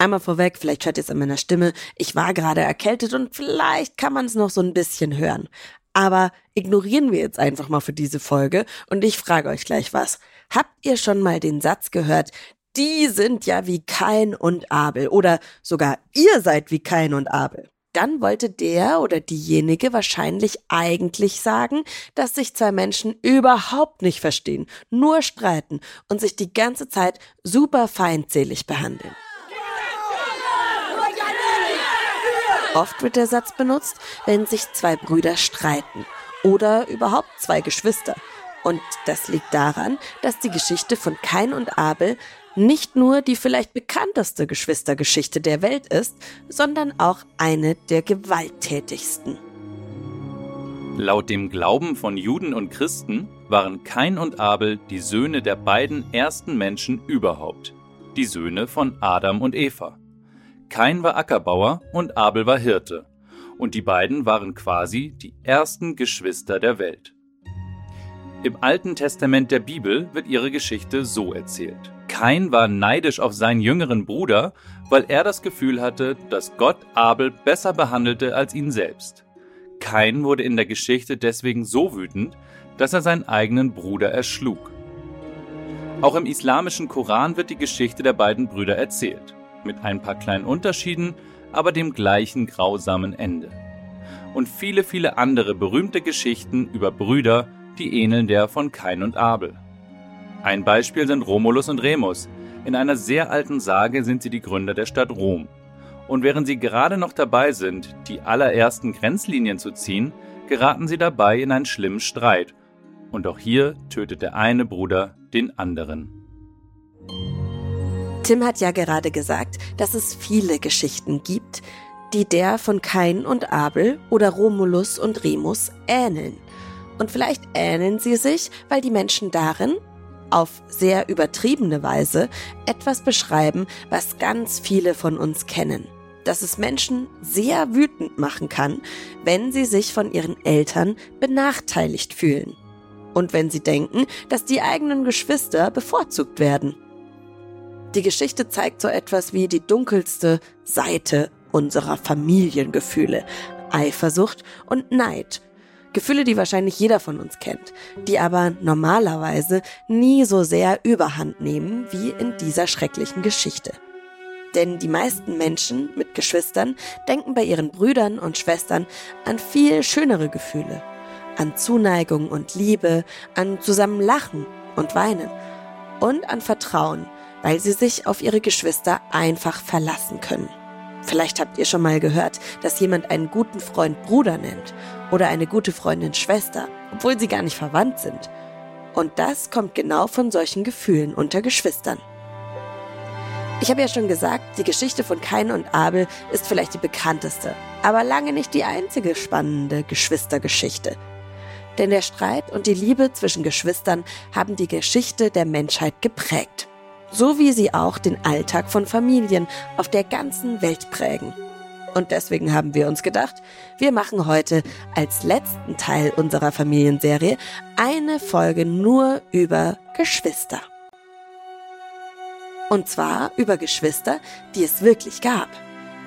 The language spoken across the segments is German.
Einmal vorweg, vielleicht hört ihr es an meiner Stimme, ich war gerade erkältet und vielleicht kann man es noch so ein bisschen hören. Aber ignorieren wir jetzt einfach mal für diese Folge und ich frage euch gleich was. Habt ihr schon mal den Satz gehört, die sind ja wie Kain und Abel oder sogar ihr seid wie Kain und Abel? Dann wollte der oder diejenige wahrscheinlich eigentlich sagen, dass sich zwei Menschen überhaupt nicht verstehen, nur streiten und sich die ganze Zeit super feindselig behandeln. Oft wird der Satz benutzt, wenn sich zwei Brüder streiten oder überhaupt zwei Geschwister. Und das liegt daran, dass die Geschichte von Kain und Abel nicht nur die vielleicht bekannteste Geschwistergeschichte der Welt ist, sondern auch eine der gewalttätigsten. Laut dem Glauben von Juden und Christen waren Kain und Abel die Söhne der beiden ersten Menschen überhaupt, die Söhne von Adam und Eva. Kain war Ackerbauer und Abel war Hirte. Und die beiden waren quasi die ersten Geschwister der Welt. Im Alten Testament der Bibel wird ihre Geschichte so erzählt. Kain war neidisch auf seinen jüngeren Bruder, weil er das Gefühl hatte, dass Gott Abel besser behandelte als ihn selbst. Kain wurde in der Geschichte deswegen so wütend, dass er seinen eigenen Bruder erschlug. Auch im islamischen Koran wird die Geschichte der beiden Brüder erzählt mit ein paar kleinen Unterschieden, aber dem gleichen grausamen Ende. Und viele, viele andere berühmte Geschichten über Brüder, die ähneln der von Kain und Abel. Ein Beispiel sind Romulus und Remus. In einer sehr alten Sage sind sie die Gründer der Stadt Rom. Und während sie gerade noch dabei sind, die allerersten Grenzlinien zu ziehen, geraten sie dabei in einen schlimmen Streit. Und auch hier tötet der eine Bruder den anderen. Tim hat ja gerade gesagt, dass es viele Geschichten gibt, die der von Kain und Abel oder Romulus und Remus ähneln. Und vielleicht ähneln sie sich, weil die Menschen darin, auf sehr übertriebene Weise, etwas beschreiben, was ganz viele von uns kennen. Dass es Menschen sehr wütend machen kann, wenn sie sich von ihren Eltern benachteiligt fühlen. Und wenn sie denken, dass die eigenen Geschwister bevorzugt werden. Die Geschichte zeigt so etwas wie die dunkelste Seite unserer Familiengefühle. Eifersucht und Neid. Gefühle, die wahrscheinlich jeder von uns kennt, die aber normalerweise nie so sehr überhand nehmen wie in dieser schrecklichen Geschichte. Denn die meisten Menschen mit Geschwistern denken bei ihren Brüdern und Schwestern an viel schönere Gefühle. An Zuneigung und Liebe, an zusammen Lachen und Weinen und an Vertrauen weil sie sich auf ihre Geschwister einfach verlassen können. Vielleicht habt ihr schon mal gehört, dass jemand einen guten Freund Bruder nennt oder eine gute Freundin Schwester, obwohl sie gar nicht verwandt sind. Und das kommt genau von solchen Gefühlen unter Geschwistern. Ich habe ja schon gesagt, die Geschichte von Kain und Abel ist vielleicht die bekannteste, aber lange nicht die einzige spannende Geschwistergeschichte. Denn der Streit und die Liebe zwischen Geschwistern haben die Geschichte der Menschheit geprägt so wie sie auch den Alltag von Familien auf der ganzen Welt prägen. Und deswegen haben wir uns gedacht, wir machen heute als letzten Teil unserer Familienserie eine Folge nur über Geschwister. Und zwar über Geschwister, die es wirklich gab.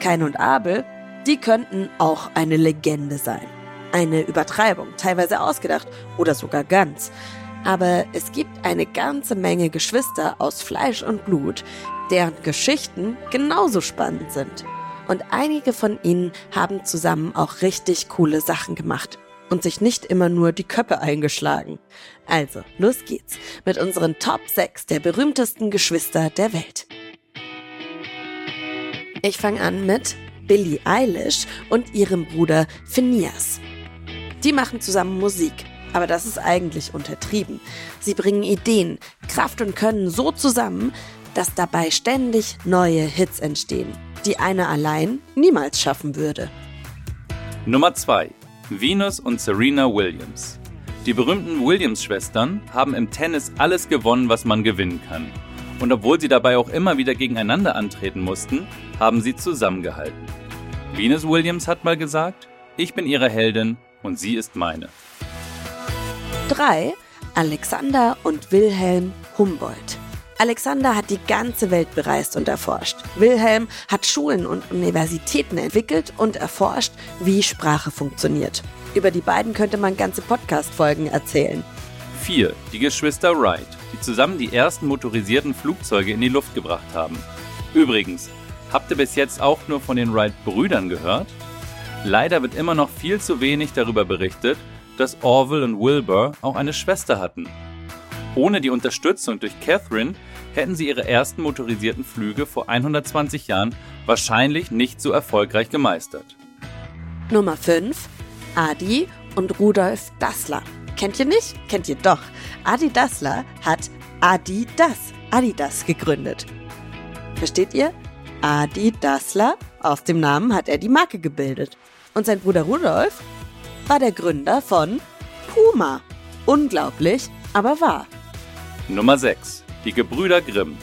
Kain und Abel, die könnten auch eine Legende sein. Eine Übertreibung, teilweise ausgedacht oder sogar ganz. Aber es gibt eine ganze Menge Geschwister aus Fleisch und Blut, deren Geschichten genauso spannend sind. Und einige von ihnen haben zusammen auch richtig coole Sachen gemacht und sich nicht immer nur die Köpfe eingeschlagen. Also, los geht's mit unseren Top 6 der berühmtesten Geschwister der Welt. Ich fange an mit Billie Eilish und ihrem Bruder Phineas. Die machen zusammen Musik aber das ist eigentlich untertrieben. Sie bringen Ideen, Kraft und Können so zusammen, dass dabei ständig neue Hits entstehen. die eine allein niemals schaffen würde. Nummer 2. Venus und Serena Williams. Die berühmten Williams-Schwestern haben im Tennis alles gewonnen, was man gewinnen kann. Und obwohl sie dabei auch immer wieder gegeneinander antreten mussten, haben sie zusammengehalten. Venus Williams hat mal gesagt, ich bin ihre Heldin und sie ist meine. 3. Alexander und Wilhelm Humboldt. Alexander hat die ganze Welt bereist und erforscht. Wilhelm hat Schulen und Universitäten entwickelt und erforscht, wie Sprache funktioniert. Über die beiden könnte man ganze Podcast-Folgen erzählen. 4. Die Geschwister Wright, die zusammen die ersten motorisierten Flugzeuge in die Luft gebracht haben. Übrigens, habt ihr bis jetzt auch nur von den Wright-Brüdern gehört? Leider wird immer noch viel zu wenig darüber berichtet, dass Orville und Wilbur auch eine Schwester hatten. Ohne die Unterstützung durch Catherine hätten sie ihre ersten motorisierten Flüge vor 120 Jahren wahrscheinlich nicht so erfolgreich gemeistert. Nummer 5. Adi und Rudolf Dassler. Kennt ihr nicht? Kennt ihr doch. Adi Dassler hat Adidas, Adidas gegründet. Versteht ihr? Adi Dassler, aus dem Namen hat er die Marke gebildet. Und sein Bruder Rudolf war der Gründer von Puma. Unglaublich, aber wahr. Nummer 6. Die Gebrüder Grimm.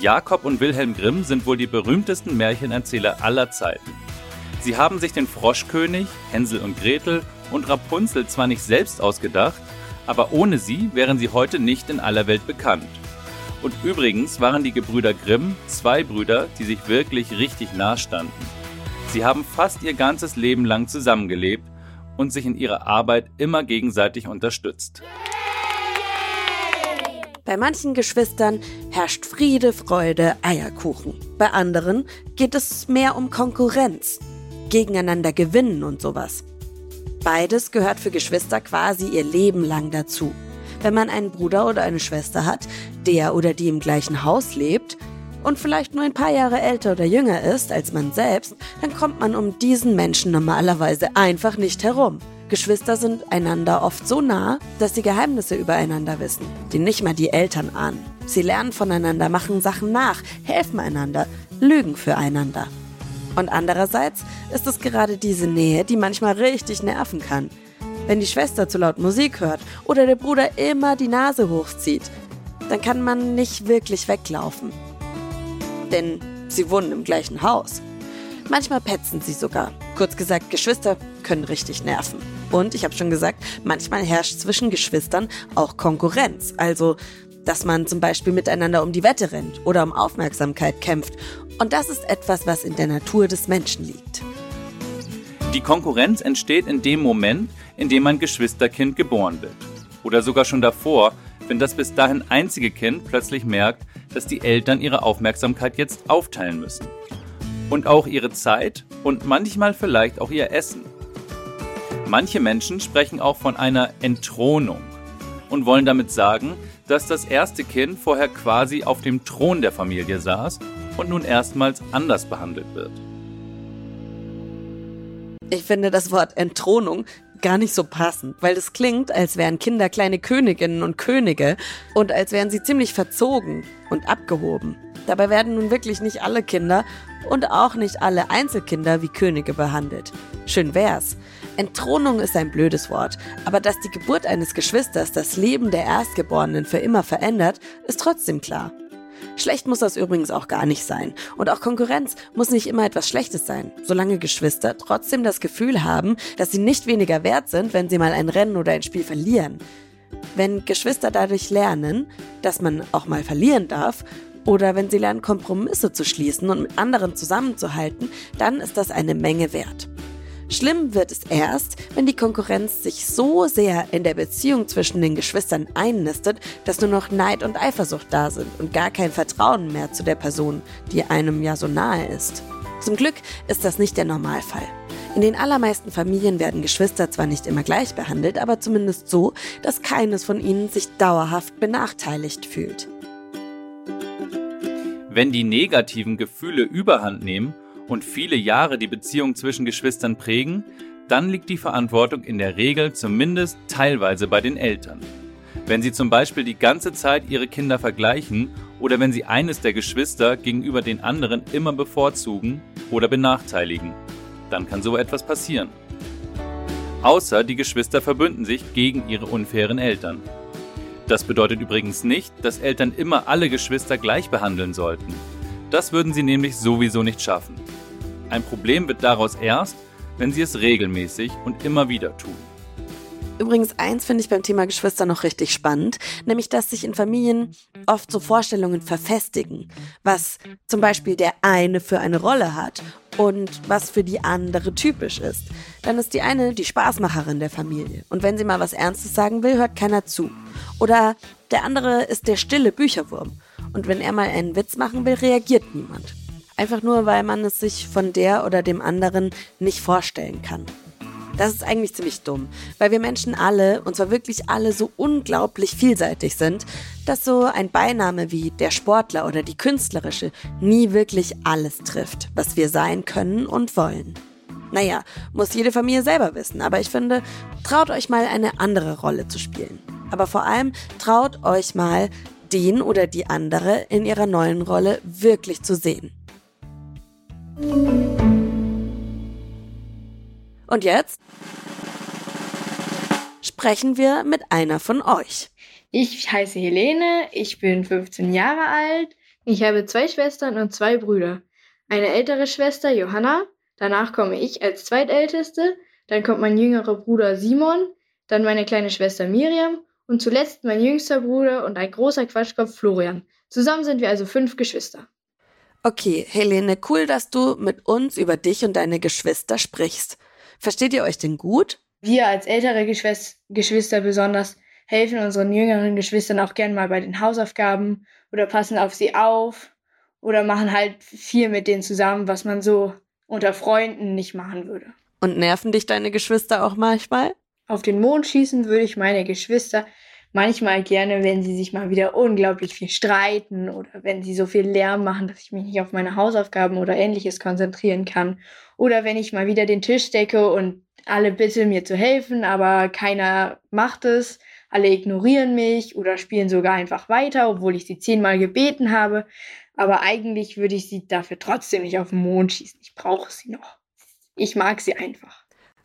Jakob und Wilhelm Grimm sind wohl die berühmtesten Märchenerzähler aller Zeiten. Sie haben sich den Froschkönig, Hänsel und Gretel und Rapunzel zwar nicht selbst ausgedacht, aber ohne sie wären sie heute nicht in aller Welt bekannt. Und übrigens waren die Gebrüder Grimm zwei Brüder, die sich wirklich richtig nahestanden. Sie haben fast ihr ganzes Leben lang zusammengelebt und sich in ihrer Arbeit immer gegenseitig unterstützt. Bei manchen Geschwistern herrscht Friede, Freude, Eierkuchen. Bei anderen geht es mehr um Konkurrenz, gegeneinander gewinnen und sowas. Beides gehört für Geschwister quasi ihr Leben lang dazu. Wenn man einen Bruder oder eine Schwester hat, der oder die im gleichen Haus lebt und vielleicht nur ein paar Jahre älter oder jünger ist als man selbst, dann kommt man um diesen Menschen normalerweise einfach nicht herum. Geschwister sind einander oft so nah, dass sie Geheimnisse übereinander wissen, die nicht mal die Eltern ahnen. Sie lernen voneinander, machen Sachen nach, helfen einander, lügen füreinander. Und andererseits ist es gerade diese Nähe, die manchmal richtig nerven kann. Wenn die Schwester zu laut Musik hört oder der Bruder immer die Nase hochzieht, dann kann man nicht wirklich weglaufen. Denn sie wohnen im gleichen Haus. Manchmal petzen sie sogar. Kurz gesagt, Geschwister können richtig nerven. Und ich habe schon gesagt, manchmal herrscht zwischen Geschwistern auch Konkurrenz. Also, dass man zum Beispiel miteinander um die Wette rennt oder um Aufmerksamkeit kämpft. Und das ist etwas, was in der Natur des Menschen liegt. Die Konkurrenz entsteht in dem Moment, in dem ein Geschwisterkind geboren wird. Oder sogar schon davor, wenn das bis dahin einzige Kind plötzlich merkt, dass die Eltern ihre Aufmerksamkeit jetzt aufteilen müssen. Und auch ihre Zeit und manchmal vielleicht auch ihr Essen. Manche Menschen sprechen auch von einer Entthronung und wollen damit sagen, dass das erste Kind vorher quasi auf dem Thron der Familie saß und nun erstmals anders behandelt wird. Ich finde das Wort Entthronung gar nicht so passend, weil es klingt, als wären Kinder kleine Königinnen und Könige und als wären sie ziemlich verzogen und abgehoben. Dabei werden nun wirklich nicht alle Kinder und auch nicht alle Einzelkinder wie Könige behandelt. Schön wär's. Entthronung ist ein blödes Wort, aber dass die Geburt eines Geschwisters das Leben der Erstgeborenen für immer verändert, ist trotzdem klar. Schlecht muss das übrigens auch gar nicht sein. Und auch Konkurrenz muss nicht immer etwas Schlechtes sein, solange Geschwister trotzdem das Gefühl haben, dass sie nicht weniger wert sind, wenn sie mal ein Rennen oder ein Spiel verlieren. Wenn Geschwister dadurch lernen, dass man auch mal verlieren darf, oder wenn sie lernen, Kompromisse zu schließen und mit anderen zusammenzuhalten, dann ist das eine Menge wert. Schlimm wird es erst, wenn die Konkurrenz sich so sehr in der Beziehung zwischen den Geschwistern einnistet, dass nur noch Neid und Eifersucht da sind und gar kein Vertrauen mehr zu der Person, die einem ja so nahe ist. Zum Glück ist das nicht der Normalfall. In den allermeisten Familien werden Geschwister zwar nicht immer gleich behandelt, aber zumindest so, dass keines von ihnen sich dauerhaft benachteiligt fühlt. Wenn die negativen Gefühle überhand nehmen und viele Jahre die Beziehung zwischen Geschwistern prägen, dann liegt die Verantwortung in der Regel zumindest teilweise bei den Eltern. Wenn sie zum Beispiel die ganze Zeit ihre Kinder vergleichen oder wenn sie eines der Geschwister gegenüber den anderen immer bevorzugen oder benachteiligen. Dann kann so etwas passieren. Außer die Geschwister verbünden sich gegen ihre unfairen Eltern. Das bedeutet übrigens nicht, dass Eltern immer alle Geschwister gleich behandeln sollten. Das würden sie nämlich sowieso nicht schaffen. Ein Problem wird daraus erst, wenn sie es regelmäßig und immer wieder tun. Übrigens, eins finde ich beim Thema Geschwister noch richtig spannend, nämlich dass sich in Familien oft so Vorstellungen verfestigen, was zum Beispiel der eine für eine Rolle hat und was für die andere typisch ist. Dann ist die eine die Spaßmacherin der Familie und wenn sie mal was Ernstes sagen will, hört keiner zu. Oder der andere ist der stille Bücherwurm und wenn er mal einen Witz machen will, reagiert niemand. Einfach nur, weil man es sich von der oder dem anderen nicht vorstellen kann. Das ist eigentlich ziemlich dumm, weil wir Menschen alle, und zwar wirklich alle, so unglaublich vielseitig sind, dass so ein Beiname wie der Sportler oder die künstlerische nie wirklich alles trifft, was wir sein können und wollen. Naja, muss jede Familie selber wissen, aber ich finde, traut euch mal eine andere Rolle zu spielen. Aber vor allem traut euch mal, den oder die andere in ihrer neuen Rolle wirklich zu sehen. Und jetzt sprechen wir mit einer von euch. Ich heiße Helene, ich bin 15 Jahre alt, ich habe zwei Schwestern und zwei Brüder. Eine ältere Schwester, Johanna, danach komme ich als zweitälteste, dann kommt mein jüngerer Bruder Simon, dann meine kleine Schwester Miriam und zuletzt mein jüngster Bruder und ein großer Quatschkopf Florian. Zusammen sind wir also fünf Geschwister. Okay, Helene, cool, dass du mit uns über dich und deine Geschwister sprichst. Versteht ihr euch denn gut? Wir als ältere Geschwister besonders helfen unseren jüngeren Geschwistern auch gern mal bei den Hausaufgaben oder passen auf sie auf oder machen halt viel mit denen zusammen, was man so unter Freunden nicht machen würde. Und nerven dich deine Geschwister auch manchmal? Auf den Mond schießen würde ich meine Geschwister manchmal gerne, wenn sie sich mal wieder unglaublich viel streiten oder wenn sie so viel Lärm machen, dass ich mich nicht auf meine Hausaufgaben oder ähnliches konzentrieren kann. Oder wenn ich mal wieder den Tisch decke und alle bitten mir zu helfen, aber keiner macht es. Alle ignorieren mich oder spielen sogar einfach weiter, obwohl ich sie zehnmal gebeten habe. Aber eigentlich würde ich sie dafür trotzdem nicht auf den Mond schießen. Ich brauche sie noch. Ich mag sie einfach.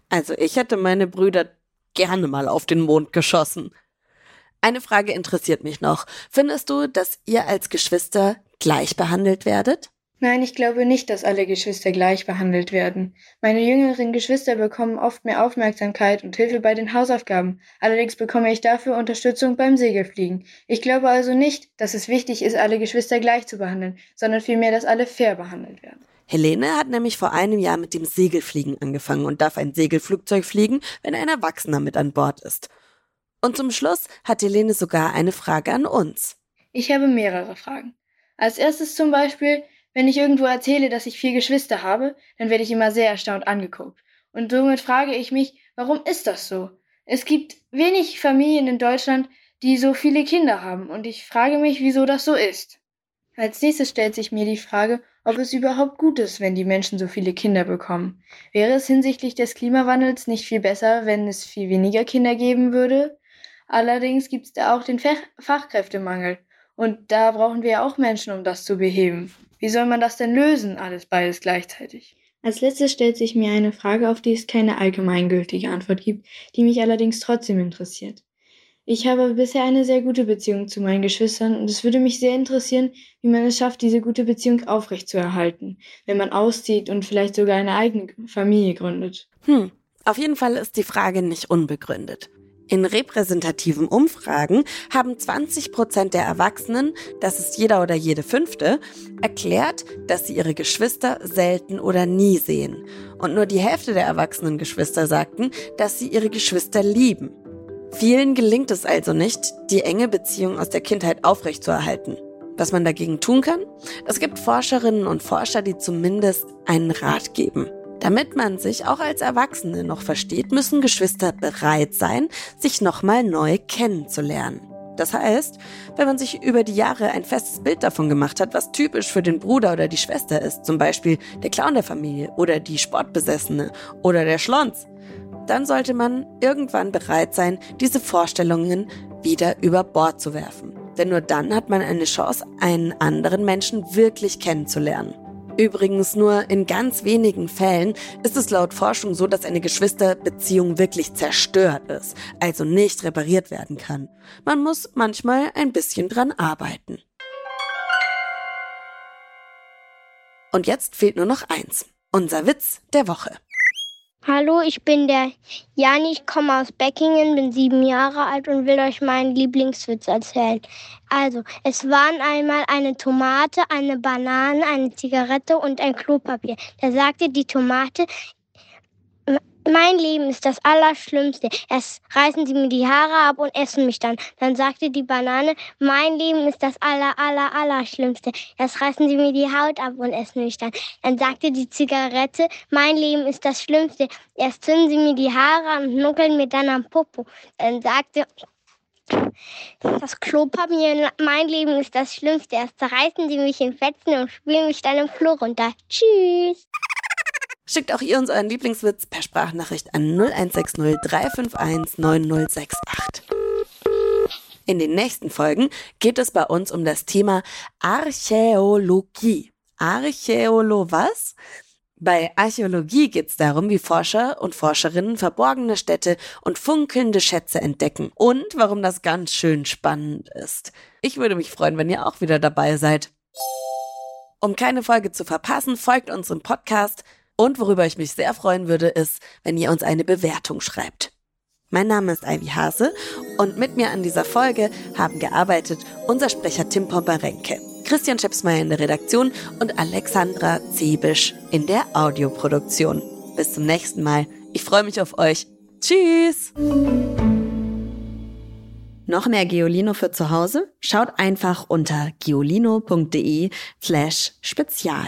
Also ich hätte meine Brüder gerne mal auf den Mond geschossen. Eine Frage interessiert mich noch. Findest du, dass ihr als Geschwister gleich behandelt werdet? Nein, ich glaube nicht, dass alle Geschwister gleich behandelt werden. Meine jüngeren Geschwister bekommen oft mehr Aufmerksamkeit und Hilfe bei den Hausaufgaben. Allerdings bekomme ich dafür Unterstützung beim Segelfliegen. Ich glaube also nicht, dass es wichtig ist, alle Geschwister gleich zu behandeln, sondern vielmehr, dass alle fair behandelt werden. Helene hat nämlich vor einem Jahr mit dem Segelfliegen angefangen und darf ein Segelflugzeug fliegen, wenn ein Erwachsener mit an Bord ist. Und zum Schluss hat Helene sogar eine Frage an uns. Ich habe mehrere Fragen. Als erstes zum Beispiel, wenn ich irgendwo erzähle, dass ich vier Geschwister habe, dann werde ich immer sehr erstaunt angeguckt. Und somit frage ich mich, warum ist das so? Es gibt wenig Familien in Deutschland, die so viele Kinder haben, und ich frage mich, wieso das so ist. Als nächstes stellt sich mir die Frage, ob es überhaupt gut ist, wenn die Menschen so viele Kinder bekommen. Wäre es hinsichtlich des Klimawandels nicht viel besser, wenn es viel weniger Kinder geben würde? Allerdings gibt es da auch den Fach Fachkräftemangel. Und da brauchen wir auch Menschen, um das zu beheben. Wie soll man das denn lösen, alles beides gleichzeitig? Als letztes stellt sich mir eine Frage, auf die es keine allgemeingültige Antwort gibt, die mich allerdings trotzdem interessiert. Ich habe bisher eine sehr gute Beziehung zu meinen Geschwistern und es würde mich sehr interessieren, wie man es schafft, diese gute Beziehung aufrechtzuerhalten, wenn man auszieht und vielleicht sogar eine eigene Familie gründet. Hm, auf jeden Fall ist die Frage nicht unbegründet. In repräsentativen Umfragen haben 20 Prozent der Erwachsenen, das ist jeder oder jede fünfte, erklärt, dass sie ihre Geschwister selten oder nie sehen. Und nur die Hälfte der erwachsenen Geschwister sagten, dass sie ihre Geschwister lieben. Vielen gelingt es also nicht, die enge Beziehung aus der Kindheit aufrechtzuerhalten. Was man dagegen tun kann? Es gibt Forscherinnen und Forscher, die zumindest einen Rat geben. Damit man sich auch als Erwachsene noch versteht, müssen Geschwister bereit sein, sich nochmal neu kennenzulernen. Das heißt, wenn man sich über die Jahre ein festes Bild davon gemacht hat, was typisch für den Bruder oder die Schwester ist, zum Beispiel der Clown der Familie oder die Sportbesessene oder der Schlons, dann sollte man irgendwann bereit sein, diese Vorstellungen wieder über Bord zu werfen. Denn nur dann hat man eine Chance, einen anderen Menschen wirklich kennenzulernen. Übrigens nur in ganz wenigen Fällen ist es laut Forschung so, dass eine Geschwisterbeziehung wirklich zerstört ist, also nicht repariert werden kann. Man muss manchmal ein bisschen dran arbeiten. Und jetzt fehlt nur noch eins. Unser Witz der Woche. Hallo, ich bin der Jan, ich komme aus Beckingen, bin sieben Jahre alt und will euch meinen Lieblingswitz erzählen. Also, es waren einmal eine Tomate, eine Banane, eine Zigarette und ein Klopapier. Da sagte die Tomate, mein Leben ist das Allerschlimmste. Erst reißen sie mir die Haare ab und essen mich dann. Dann sagte die Banane, mein Leben ist das Aller, Aller, Allerschlimmste. Erst reißen sie mir die Haut ab und essen mich dann. Dann sagte die Zigarette, mein Leben ist das Schlimmste. Erst zünden sie mir die Haare und nuckeln mir dann am Popo. Dann sagte das Klopapier, mein Leben ist das Schlimmste. Erst zerreißen sie mich in Fetzen und spülen mich dann im Flur runter. Tschüss. Schickt auch ihr uns euren Lieblingswitz per Sprachnachricht an 0160 351 9068. In den nächsten Folgen geht es bei uns um das Thema Archäologie. Archäolo was? Bei Archäologie geht es darum, wie Forscher und Forscherinnen verborgene Städte und funkelnde Schätze entdecken und warum das ganz schön spannend ist. Ich würde mich freuen, wenn ihr auch wieder dabei seid. Um keine Folge zu verpassen, folgt unserem Podcast und worüber ich mich sehr freuen würde, ist, wenn ihr uns eine Bewertung schreibt. Mein Name ist Ivy Hase und mit mir an dieser Folge haben gearbeitet unser Sprecher Tim Pomperenke, Christian Schepsmeier in der Redaktion und Alexandra Zebisch in der Audioproduktion. Bis zum nächsten Mal. Ich freue mich auf euch. Tschüss! Noch mehr Geolino für zu Hause? Schaut einfach unter geolino.de slash spezial.